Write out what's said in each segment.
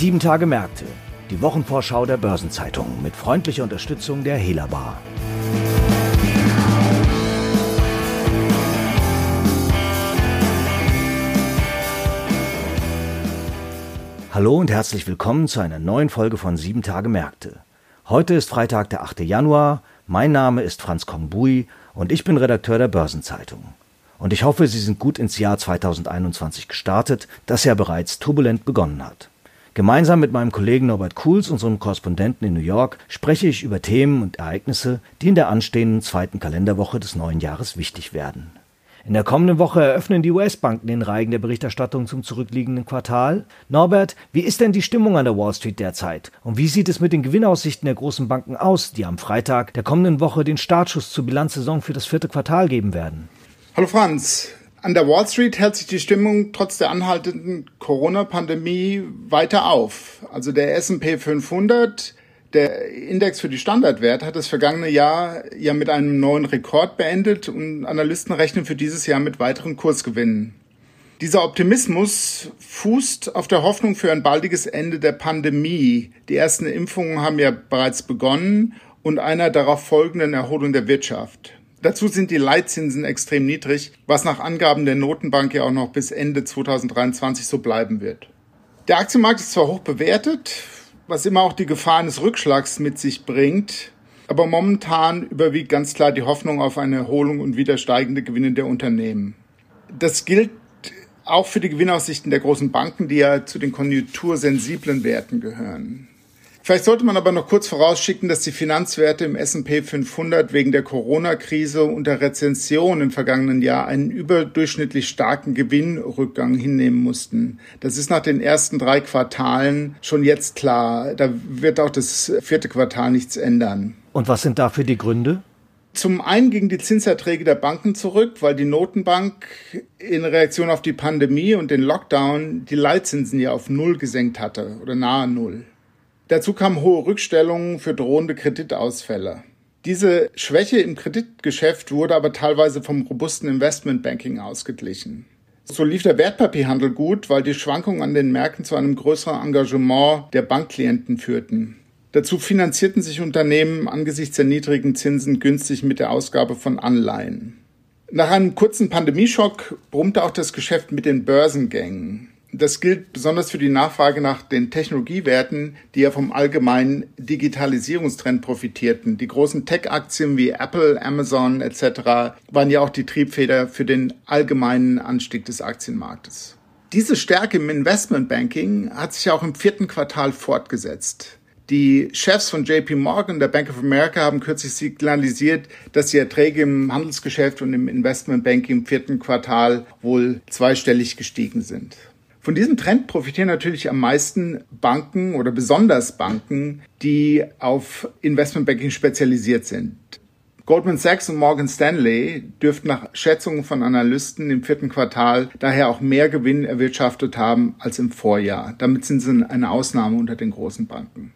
Sieben Tage Märkte, die Wochenvorschau der Börsenzeitung mit freundlicher Unterstützung der Hela Bar. Hallo und herzlich willkommen zu einer neuen Folge von Sieben Tage Märkte. Heute ist Freitag, der 8. Januar. Mein Name ist Franz Kongbui und ich bin Redakteur der Börsenzeitung. Und ich hoffe, Sie sind gut ins Jahr 2021 gestartet, das ja bereits turbulent begonnen hat. Gemeinsam mit meinem Kollegen Norbert Kuhls, unserem Korrespondenten in New York, spreche ich über Themen und Ereignisse, die in der anstehenden zweiten Kalenderwoche des neuen Jahres wichtig werden. In der kommenden Woche eröffnen die US-Banken den Reigen der Berichterstattung zum zurückliegenden Quartal. Norbert, wie ist denn die Stimmung an der Wall Street derzeit? Und wie sieht es mit den Gewinnaussichten der großen Banken aus, die am Freitag der kommenden Woche den Startschuss zur Bilanzsaison für das vierte Quartal geben werden? Hallo Franz. An der Wall Street hält sich die Stimmung trotz der anhaltenden Corona-Pandemie weiter auf. Also der S&P 500, der Index für die Standardwert, hat das vergangene Jahr ja mit einem neuen Rekord beendet und Analysten rechnen für dieses Jahr mit weiteren Kursgewinnen. Dieser Optimismus fußt auf der Hoffnung für ein baldiges Ende der Pandemie. Die ersten Impfungen haben ja bereits begonnen und einer darauf folgenden Erholung der Wirtschaft. Dazu sind die Leitzinsen extrem niedrig, was nach Angaben der Notenbank ja auch noch bis Ende 2023 so bleiben wird. Der Aktienmarkt ist zwar hoch bewertet, was immer auch die Gefahr eines Rückschlags mit sich bringt, aber momentan überwiegt ganz klar die Hoffnung auf eine Erholung und wieder steigende Gewinne der Unternehmen. Das gilt auch für die Gewinnaussichten der großen Banken, die ja zu den konjunktursensiblen Werten gehören. Vielleicht sollte man aber noch kurz vorausschicken, dass die Finanzwerte im S&P 500 wegen der Corona-Krise und der Rezension im vergangenen Jahr einen überdurchschnittlich starken Gewinnrückgang hinnehmen mussten. Das ist nach den ersten drei Quartalen schon jetzt klar. Da wird auch das vierte Quartal nichts ändern. Und was sind dafür die Gründe? Zum einen gingen die Zinserträge der Banken zurück, weil die Notenbank in Reaktion auf die Pandemie und den Lockdown die Leitzinsen ja auf Null gesenkt hatte oder nahe Null. Dazu kamen hohe Rückstellungen für drohende Kreditausfälle. Diese Schwäche im Kreditgeschäft wurde aber teilweise vom robusten Investmentbanking ausgeglichen. So lief der Wertpapierhandel gut, weil die Schwankungen an den Märkten zu einem größeren Engagement der Bankklienten führten. Dazu finanzierten sich Unternehmen angesichts der niedrigen Zinsen günstig mit der Ausgabe von Anleihen. Nach einem kurzen Pandemieschock brummte auch das Geschäft mit den Börsengängen. Das gilt besonders für die Nachfrage nach den Technologiewerten, die ja vom allgemeinen Digitalisierungstrend profitierten. Die großen Tech-Aktien wie Apple, Amazon etc. waren ja auch die Triebfeder für den allgemeinen Anstieg des Aktienmarktes. Diese Stärke im Investmentbanking hat sich auch im vierten Quartal fortgesetzt. Die Chefs von JP Morgan und der Bank of America haben kürzlich signalisiert, dass die Erträge im Handelsgeschäft und im Investmentbanking im vierten Quartal wohl zweistellig gestiegen sind. Von diesem Trend profitieren natürlich am meisten Banken oder besonders Banken, die auf Investmentbanking spezialisiert sind. Goldman Sachs und Morgan Stanley dürften nach Schätzungen von Analysten im vierten Quartal daher auch mehr Gewinn erwirtschaftet haben als im Vorjahr. Damit sind sie eine Ausnahme unter den großen Banken.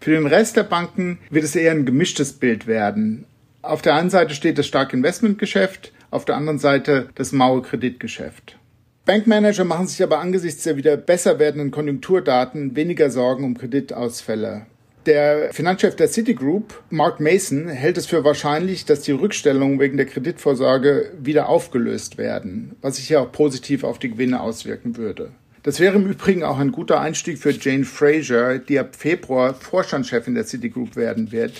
Für den Rest der Banken wird es eher ein gemischtes Bild werden. Auf der einen Seite steht das starke Investmentgeschäft, auf der anderen Seite das maue Kreditgeschäft. Bankmanager machen sich aber angesichts der wieder besser werdenden Konjunkturdaten weniger Sorgen um Kreditausfälle. Der Finanzchef der Citigroup, Mark Mason, hält es für wahrscheinlich, dass die Rückstellungen wegen der Kreditvorsorge wieder aufgelöst werden, was sich ja auch positiv auf die Gewinne auswirken würde. Das wäre im Übrigen auch ein guter Einstieg für Jane Fraser, die ab Februar Vorstandschefin der Citigroup werden wird.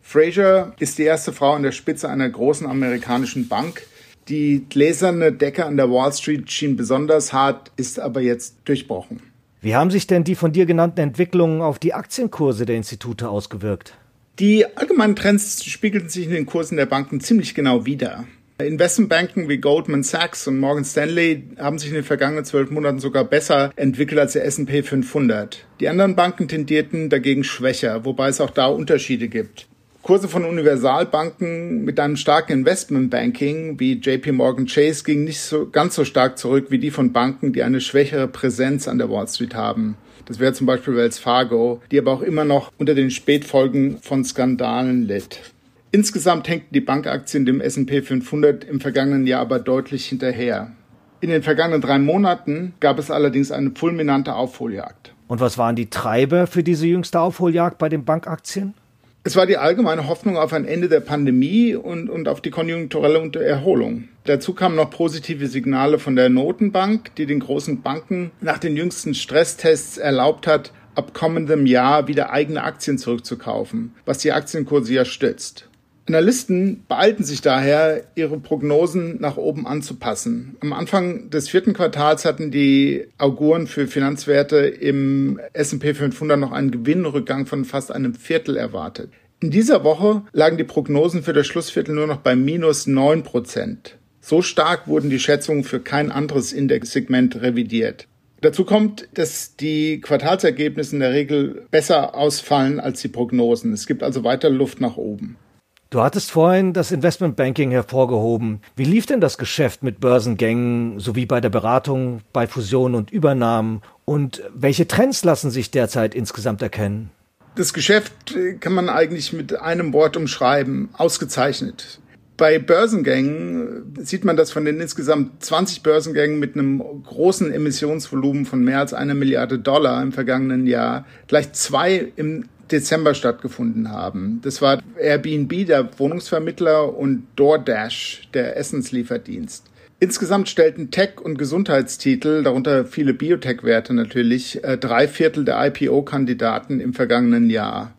Fraser ist die erste Frau an der Spitze einer großen amerikanischen Bank, die gläserne Decke an der Wall Street schien besonders hart, ist aber jetzt durchbrochen. Wie haben sich denn die von dir genannten Entwicklungen auf die Aktienkurse der Institute ausgewirkt? Die allgemeinen Trends spiegelten sich in den Kursen der Banken ziemlich genau wider. Investmentbanken wie Goldman Sachs und Morgan Stanley haben sich in den vergangenen zwölf Monaten sogar besser entwickelt als der S&P 500. Die anderen Banken tendierten dagegen schwächer, wobei es auch da Unterschiede gibt. Kurse von Universalbanken mit einem starken Investmentbanking wie JP Morgan Chase gingen nicht so ganz so stark zurück wie die von Banken, die eine schwächere Präsenz an der Wall Street haben. Das wäre zum Beispiel Wells Fargo, die aber auch immer noch unter den Spätfolgen von Skandalen litt. Insgesamt hängten die Bankaktien dem S&P 500 im vergangenen Jahr aber deutlich hinterher. In den vergangenen drei Monaten gab es allerdings eine fulminante Aufholjagd. Und was waren die Treiber für diese jüngste Aufholjagd bei den Bankaktien? Es war die allgemeine Hoffnung auf ein Ende der Pandemie und, und auf die konjunkturelle Erholung. Dazu kamen noch positive Signale von der Notenbank, die den großen Banken nach den jüngsten Stresstests erlaubt hat, ab kommendem Jahr wieder eigene Aktien zurückzukaufen, was die Aktienkurse ja stützt. Analysten beeilten sich daher, ihre Prognosen nach oben anzupassen. Am Anfang des vierten Quartals hatten die Auguren für Finanzwerte im S&P 500 noch einen Gewinnrückgang von fast einem Viertel erwartet. In dieser Woche lagen die Prognosen für das Schlussviertel nur noch bei minus neun Prozent. So stark wurden die Schätzungen für kein anderes Indexsegment revidiert. Dazu kommt, dass die Quartalsergebnisse in der Regel besser ausfallen als die Prognosen. Es gibt also weiter Luft nach oben. Du hattest vorhin das Investmentbanking hervorgehoben. Wie lief denn das Geschäft mit Börsengängen sowie bei der Beratung, bei Fusionen und Übernahmen? Und welche Trends lassen sich derzeit insgesamt erkennen? Das Geschäft äh, kann man eigentlich mit einem Wort umschreiben. Ausgezeichnet. Bei Börsengängen äh, sieht man, dass von den insgesamt 20 Börsengängen mit einem großen Emissionsvolumen von mehr als einer Milliarde Dollar im vergangenen Jahr gleich zwei im Dezember stattgefunden haben. Das war Airbnb, der Wohnungsvermittler, und DoorDash, der Essenslieferdienst. Insgesamt stellten Tech- und Gesundheitstitel, darunter viele Biotech-Werte natürlich, äh, drei Viertel der IPO-Kandidaten im vergangenen Jahr.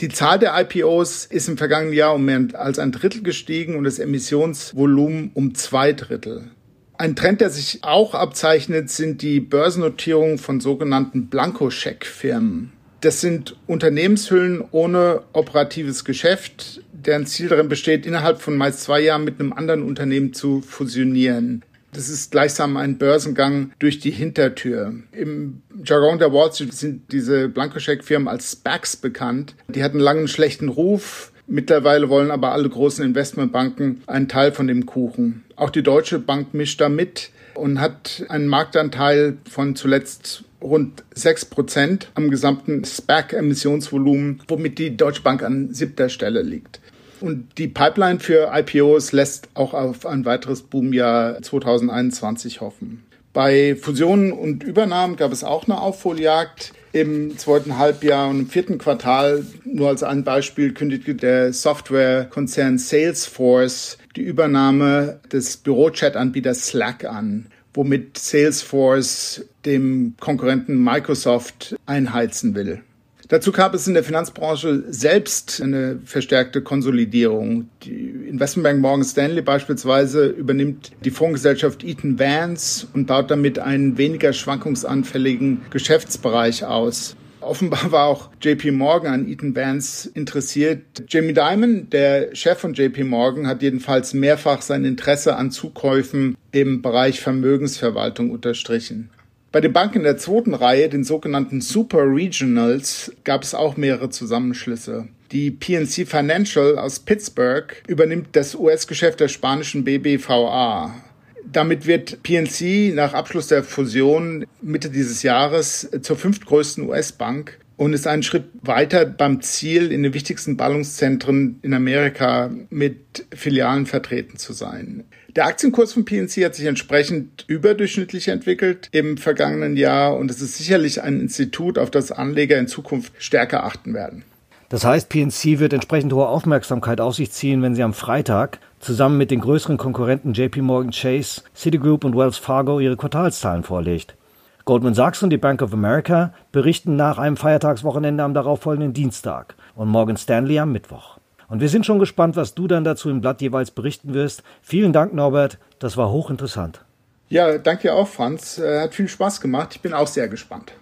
Die Zahl der IPOs ist im vergangenen Jahr um mehr als ein Drittel gestiegen und das Emissionsvolumen um zwei Drittel. Ein Trend, der sich auch abzeichnet, sind die Börsennotierungen von sogenannten Blankoscheck-Firmen. Das sind Unternehmenshüllen ohne operatives Geschäft, deren Ziel darin besteht, innerhalb von meist zwei Jahren mit einem anderen Unternehmen zu fusionieren. Das ist gleichsam ein Börsengang durch die Hintertür. Im Jargon der Wall Street sind diese Blankoscheck-Firmen als SPACs bekannt. Die hatten einen schlechten Ruf. Mittlerweile wollen aber alle großen Investmentbanken einen Teil von dem Kuchen. Auch die Deutsche Bank mischt da mit und hat einen Marktanteil von zuletzt rund 6 Prozent am gesamten SPAC-Emissionsvolumen, womit die Deutsche Bank an siebter Stelle liegt. Und die Pipeline für IPOs lässt auch auf ein weiteres Boomjahr 2021 hoffen. Bei Fusionen und Übernahmen gab es auch eine Aufholjagd. Im zweiten Halbjahr und im vierten Quartal, nur als ein Beispiel, kündigte der Softwarekonzern Salesforce die Übernahme des Bürochat-Anbieters Slack an womit Salesforce dem Konkurrenten Microsoft einheizen will. Dazu gab es in der Finanzbranche selbst eine verstärkte Konsolidierung. Die Investmentbank Morgan Stanley beispielsweise übernimmt die Fondsgesellschaft Eaton Vance und baut damit einen weniger schwankungsanfälligen Geschäftsbereich aus. Offenbar war auch JP Morgan an Eaton Vance interessiert. Jamie Dimon, der Chef von JP Morgan, hat jedenfalls mehrfach sein Interesse an Zukäufen im Bereich Vermögensverwaltung unterstrichen. Bei den Banken der zweiten Reihe, den sogenannten Super Regionals, gab es auch mehrere Zusammenschlüsse. Die PNC Financial aus Pittsburgh übernimmt das US-Geschäft der spanischen BBVA. Damit wird PNC nach Abschluss der Fusion Mitte dieses Jahres zur fünftgrößten US-Bank und ist einen Schritt weiter beim Ziel, in den wichtigsten Ballungszentren in Amerika mit Filialen vertreten zu sein. Der Aktienkurs von PNC hat sich entsprechend überdurchschnittlich entwickelt im vergangenen Jahr und es ist sicherlich ein Institut, auf das Anleger in Zukunft stärker achten werden. Das heißt, PNC wird entsprechend hohe Aufmerksamkeit auf sich ziehen, wenn sie am Freitag zusammen mit den größeren Konkurrenten JP Morgan Chase, Citigroup und Wells Fargo ihre Quartalszahlen vorlegt. Goldman Sachs und die Bank of America berichten nach einem Feiertagswochenende am darauffolgenden Dienstag und Morgan Stanley am Mittwoch. Und wir sind schon gespannt, was du dann dazu im Blatt jeweils berichten wirst. Vielen Dank, Norbert. Das war hochinteressant. Ja, danke auch, Franz. Äh, hat viel Spaß gemacht. Ich bin auch sehr gespannt.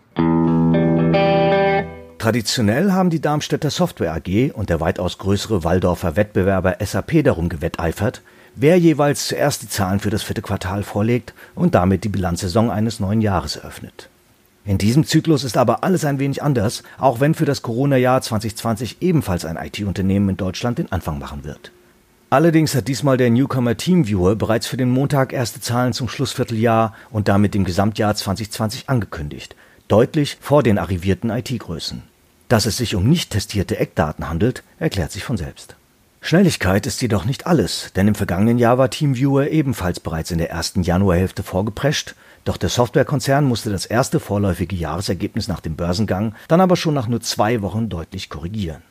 Traditionell haben die Darmstädter Software AG und der weitaus größere Waldorfer Wettbewerber SAP darum gewetteifert, wer jeweils zuerst die Zahlen für das vierte Quartal vorlegt und damit die Bilanzsaison eines neuen Jahres eröffnet. In diesem Zyklus ist aber alles ein wenig anders, auch wenn für das Corona-Jahr 2020 ebenfalls ein IT-Unternehmen in Deutschland den Anfang machen wird. Allerdings hat diesmal der Newcomer TeamViewer bereits für den Montag erste Zahlen zum Schlussvierteljahr und damit dem Gesamtjahr 2020 angekündigt, deutlich vor den arrivierten IT-Größen. Dass es sich um nicht testierte Eckdaten handelt, erklärt sich von selbst. Schnelligkeit ist jedoch nicht alles, denn im vergangenen Jahr war TeamViewer ebenfalls bereits in der ersten Januarhälfte vorgeprescht, Doch der Softwarekonzern musste das erste vorläufige Jahresergebnis nach dem Börsengang dann aber schon nach nur zwei Wochen deutlich korrigieren.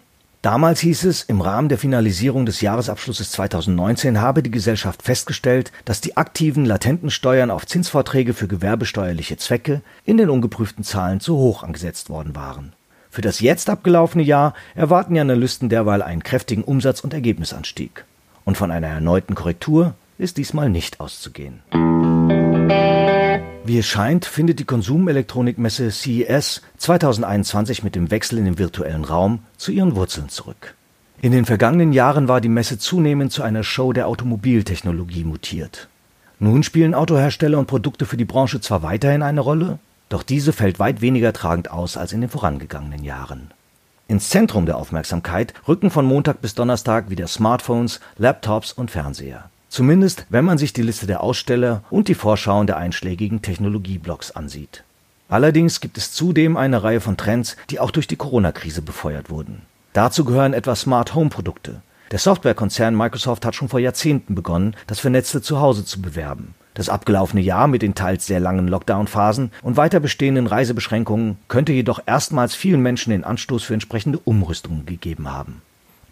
Damals hieß es, im Rahmen der Finalisierung des Jahresabschlusses 2019 habe die Gesellschaft festgestellt, dass die aktiven latenten Steuern auf Zinsvorträge für gewerbesteuerliche Zwecke in den ungeprüften Zahlen zu hoch angesetzt worden waren. Für das jetzt abgelaufene Jahr erwarten die Analysten derweil einen kräftigen Umsatz- und Ergebnisanstieg. Und von einer erneuten Korrektur ist diesmal nicht auszugehen. Wie es scheint, findet die Konsumelektronikmesse CES 2021 mit dem Wechsel in den virtuellen Raum zu ihren Wurzeln zurück. In den vergangenen Jahren war die Messe zunehmend zu einer Show der Automobiltechnologie mutiert. Nun spielen Autohersteller und Produkte für die Branche zwar weiterhin eine Rolle, doch diese fällt weit weniger tragend aus als in den vorangegangenen Jahren. Ins Zentrum der Aufmerksamkeit rücken von Montag bis Donnerstag wieder Smartphones, Laptops und Fernseher. Zumindest, wenn man sich die Liste der Aussteller und die Vorschauen der einschlägigen Technologieblocks ansieht. Allerdings gibt es zudem eine Reihe von Trends, die auch durch die Corona-Krise befeuert wurden. Dazu gehören etwa Smart Home Produkte. Der Softwarekonzern Microsoft hat schon vor Jahrzehnten begonnen, das vernetzte Zuhause zu bewerben. Das abgelaufene Jahr mit den teils sehr langen Lockdown-Phasen und weiter bestehenden Reisebeschränkungen könnte jedoch erstmals vielen Menschen den Anstoß für entsprechende Umrüstungen gegeben haben.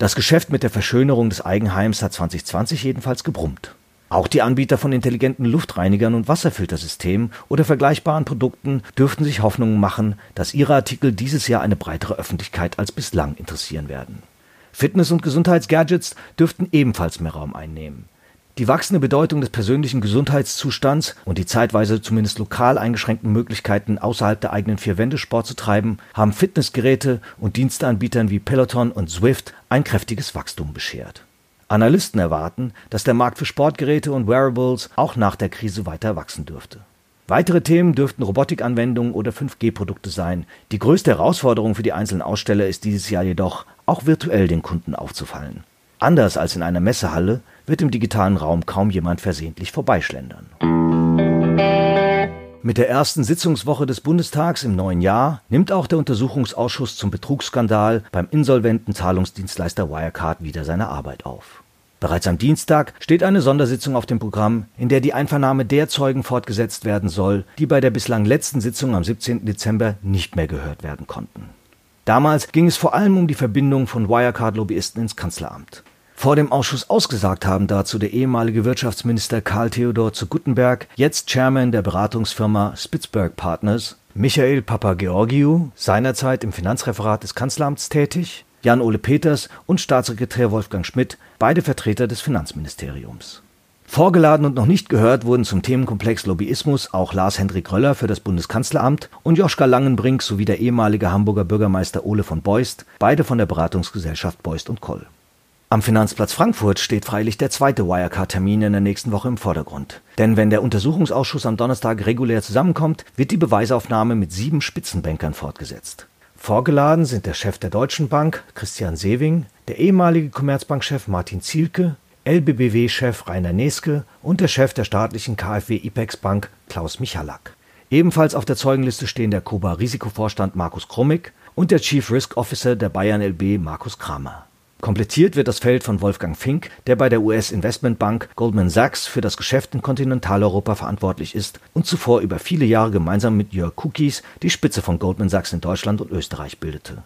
Das Geschäft mit der Verschönerung des Eigenheims hat 2020 jedenfalls gebrummt. Auch die Anbieter von intelligenten Luftreinigern und Wasserfiltersystemen oder vergleichbaren Produkten dürften sich Hoffnungen machen, dass ihre Artikel dieses Jahr eine breitere Öffentlichkeit als bislang interessieren werden. Fitness- und Gesundheitsgadgets dürften ebenfalls mehr Raum einnehmen. Die wachsende Bedeutung des persönlichen Gesundheitszustands und die zeitweise zumindest lokal eingeschränkten Möglichkeiten, außerhalb der eigenen vier Wände Sport zu treiben, haben Fitnessgeräte und Diensteanbietern wie Peloton und Zwift ein kräftiges Wachstum beschert. Analysten erwarten, dass der Markt für Sportgeräte und Wearables auch nach der Krise weiter wachsen dürfte. Weitere Themen dürften Robotikanwendungen oder 5G-Produkte sein. Die größte Herausforderung für die einzelnen Aussteller ist dieses Jahr jedoch, auch virtuell den Kunden aufzufallen. Anders als in einer Messehalle wird im digitalen Raum kaum jemand versehentlich vorbeischlendern. Mit der ersten Sitzungswoche des Bundestags im neuen Jahr nimmt auch der Untersuchungsausschuss zum Betrugsskandal beim insolventen Zahlungsdienstleister Wirecard wieder seine Arbeit auf. Bereits am Dienstag steht eine Sondersitzung auf dem Programm, in der die Einvernahme der Zeugen fortgesetzt werden soll, die bei der bislang letzten Sitzung am 17. Dezember nicht mehr gehört werden konnten. Damals ging es vor allem um die Verbindung von Wirecard-Lobbyisten ins Kanzleramt. Vor dem Ausschuss ausgesagt haben dazu der ehemalige Wirtschaftsminister Karl Theodor zu Guttenberg, jetzt Chairman der Beratungsfirma Spitzberg Partners, Michael Papageorgiou, seinerzeit im Finanzreferat des Kanzleramts tätig, Jan-Ole Peters und Staatssekretär Wolfgang Schmidt, beide Vertreter des Finanzministeriums. Vorgeladen und noch nicht gehört wurden zum Themenkomplex Lobbyismus auch Lars-Hendrik Röller für das Bundeskanzleramt und Joschka Langenbrink sowie der ehemalige Hamburger Bürgermeister Ole von Beust, beide von der Beratungsgesellschaft Beust und Koll. Am Finanzplatz Frankfurt steht freilich der zweite Wirecard-Termin in der nächsten Woche im Vordergrund. Denn wenn der Untersuchungsausschuss am Donnerstag regulär zusammenkommt, wird die Beweisaufnahme mit sieben Spitzenbankern fortgesetzt. Vorgeladen sind der Chef der Deutschen Bank, Christian Sewing, der ehemalige Commerzbankchef Martin Zielke, LBBW-Chef Rainer Neske und der Chef der staatlichen KfW IPEX Bank, Klaus Michalak. Ebenfalls auf der Zeugenliste stehen der Koba Risikovorstand Markus Krummig und der Chief Risk Officer der Bayern LB Markus Kramer. Komplettiert wird das Feld von Wolfgang Fink, der bei der US-Investmentbank Goldman Sachs für das Geschäft in Kontinentaleuropa verantwortlich ist und zuvor über viele Jahre gemeinsam mit Jörg Cookies die Spitze von Goldman Sachs in Deutschland und Österreich bildete.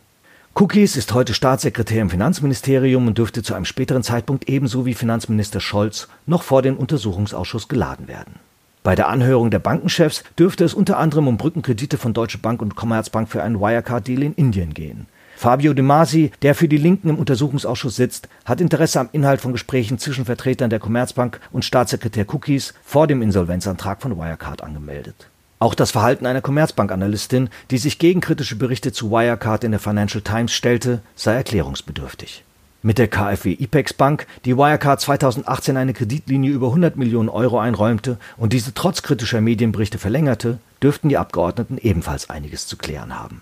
Cookies ist heute Staatssekretär im Finanzministerium und dürfte zu einem späteren Zeitpunkt ebenso wie Finanzminister Scholz noch vor den Untersuchungsausschuss geladen werden. Bei der Anhörung der Bankenchefs dürfte es unter anderem um Brückenkredite von Deutsche Bank und Commerzbank für einen Wirecard-Deal in Indien gehen. Fabio De Masi, der für die Linken im Untersuchungsausschuss sitzt, hat Interesse am Inhalt von Gesprächen zwischen Vertretern der Commerzbank und Staatssekretär Cookies vor dem Insolvenzantrag von Wirecard angemeldet. Auch das Verhalten einer Commerzbank-Analystin, die sich gegen kritische Berichte zu Wirecard in der Financial Times stellte, sei erklärungsbedürftig. Mit der KfW IPEX Bank, die Wirecard 2018 eine Kreditlinie über 100 Millionen Euro einräumte und diese trotz kritischer Medienberichte verlängerte, dürften die Abgeordneten ebenfalls einiges zu klären haben.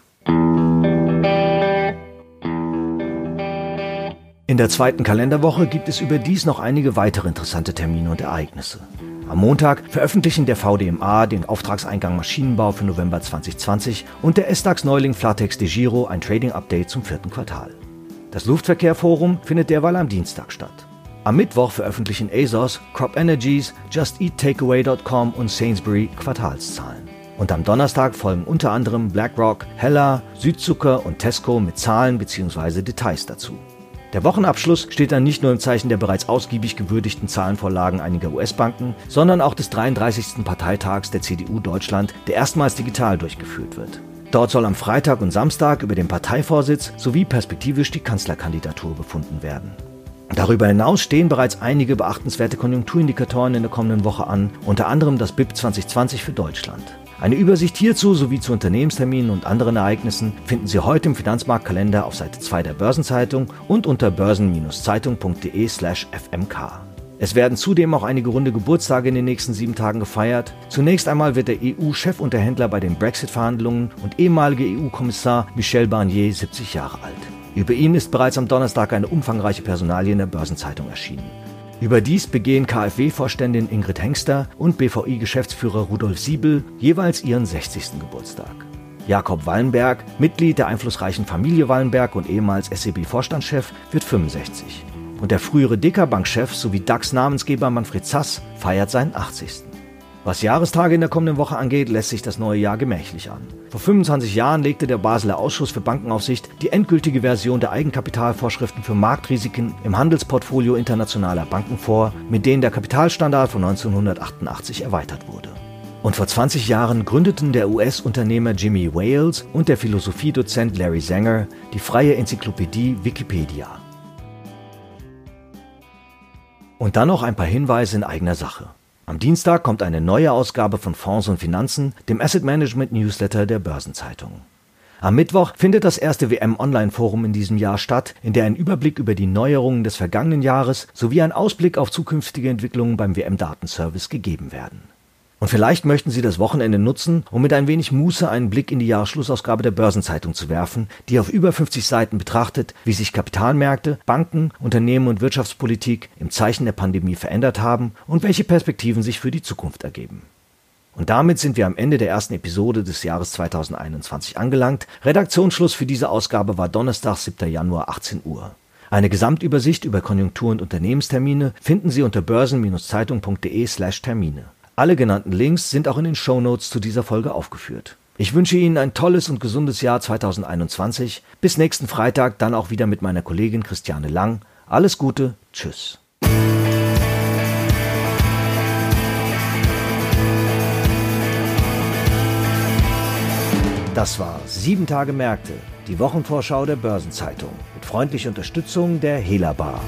In der zweiten Kalenderwoche gibt es überdies noch einige weitere interessante Termine und Ereignisse. Am Montag veröffentlichen der VDMA den Auftragseingang Maschinenbau für November 2020 und der S-DAX-Neuling Flatex de Giro ein Trading-Update zum vierten Quartal. Das Luftverkehrforum findet derweil am Dienstag statt. Am Mittwoch veröffentlichen ASOS, Crop Energies, JustEatTakeaway.com und Sainsbury Quartalszahlen. Und am Donnerstag folgen unter anderem BlackRock, Heller, Südzucker und Tesco mit Zahlen bzw. Details dazu. Der Wochenabschluss steht dann nicht nur im Zeichen der bereits ausgiebig gewürdigten Zahlenvorlagen einiger US-Banken, sondern auch des 33. Parteitags der CDU Deutschland, der erstmals digital durchgeführt wird. Dort soll am Freitag und Samstag über den Parteivorsitz sowie perspektivisch die Kanzlerkandidatur befunden werden. Darüber hinaus stehen bereits einige beachtenswerte Konjunkturindikatoren in der kommenden Woche an, unter anderem das BIP 2020 für Deutschland. Eine Übersicht hierzu sowie zu Unternehmensterminen und anderen Ereignissen finden Sie heute im Finanzmarktkalender auf Seite 2 der Börsenzeitung und unter börsen-zeitung.de/fmk. Es werden zudem auch einige runde Geburtstage in den nächsten sieben Tagen gefeiert. Zunächst einmal wird der EU-Chefunterhändler bei den Brexit-Verhandlungen und ehemalige EU-Kommissar Michel Barnier 70 Jahre alt. Über ihn ist bereits am Donnerstag eine umfangreiche Personalie in der Börsenzeitung erschienen. Überdies begehen KfW-Vorständin Ingrid Hengster und BVI-Geschäftsführer Rudolf Siebel jeweils ihren 60. Geburtstag. Jakob Wallenberg, Mitglied der einflussreichen Familie Wallenberg und ehemals SEB-Vorstandschef, wird 65. Und der frühere Dekabank-Chef sowie DAX-Namensgeber Manfred Zass feiert seinen 80. Was Jahrestage in der kommenden Woche angeht, lässt sich das neue Jahr gemächlich an. Vor 25 Jahren legte der Basler Ausschuss für Bankenaufsicht die endgültige Version der Eigenkapitalvorschriften für Marktrisiken im Handelsportfolio internationaler Banken vor, mit denen der Kapitalstandard von 1988 erweitert wurde. Und vor 20 Jahren gründeten der US-Unternehmer Jimmy Wales und der Philosophiedozent Larry Sanger die freie Enzyklopädie Wikipedia. Und dann noch ein paar Hinweise in eigener Sache. Am Dienstag kommt eine neue Ausgabe von Fonds und Finanzen, dem Asset Management Newsletter der Börsenzeitung. Am Mittwoch findet das erste WM Online Forum in diesem Jahr statt, in der ein Überblick über die Neuerungen des vergangenen Jahres sowie ein Ausblick auf zukünftige Entwicklungen beim WM Datenservice gegeben werden. Und vielleicht möchten Sie das Wochenende nutzen, um mit ein wenig Muße einen Blick in die Jahresschlussausgabe der Börsenzeitung zu werfen, die auf über 50 Seiten betrachtet, wie sich Kapitalmärkte, Banken, Unternehmen und Wirtschaftspolitik im Zeichen der Pandemie verändert haben und welche Perspektiven sich für die Zukunft ergeben. Und damit sind wir am Ende der ersten Episode des Jahres 2021 angelangt. Redaktionsschluss für diese Ausgabe war Donnerstag, 7. Januar, 18 Uhr. Eine Gesamtübersicht über Konjunktur- und Unternehmenstermine finden Sie unter börsen-zeitung.de slash Termine. Alle genannten Links sind auch in den Show Notes zu dieser Folge aufgeführt. Ich wünsche Ihnen ein tolles und gesundes Jahr 2021. Bis nächsten Freitag, dann auch wieder mit meiner Kollegin Christiane Lang. Alles Gute, tschüss. Das war Sieben Tage Märkte, die Wochenvorschau der Börsenzeitung mit freundlicher Unterstützung der Hela Bar.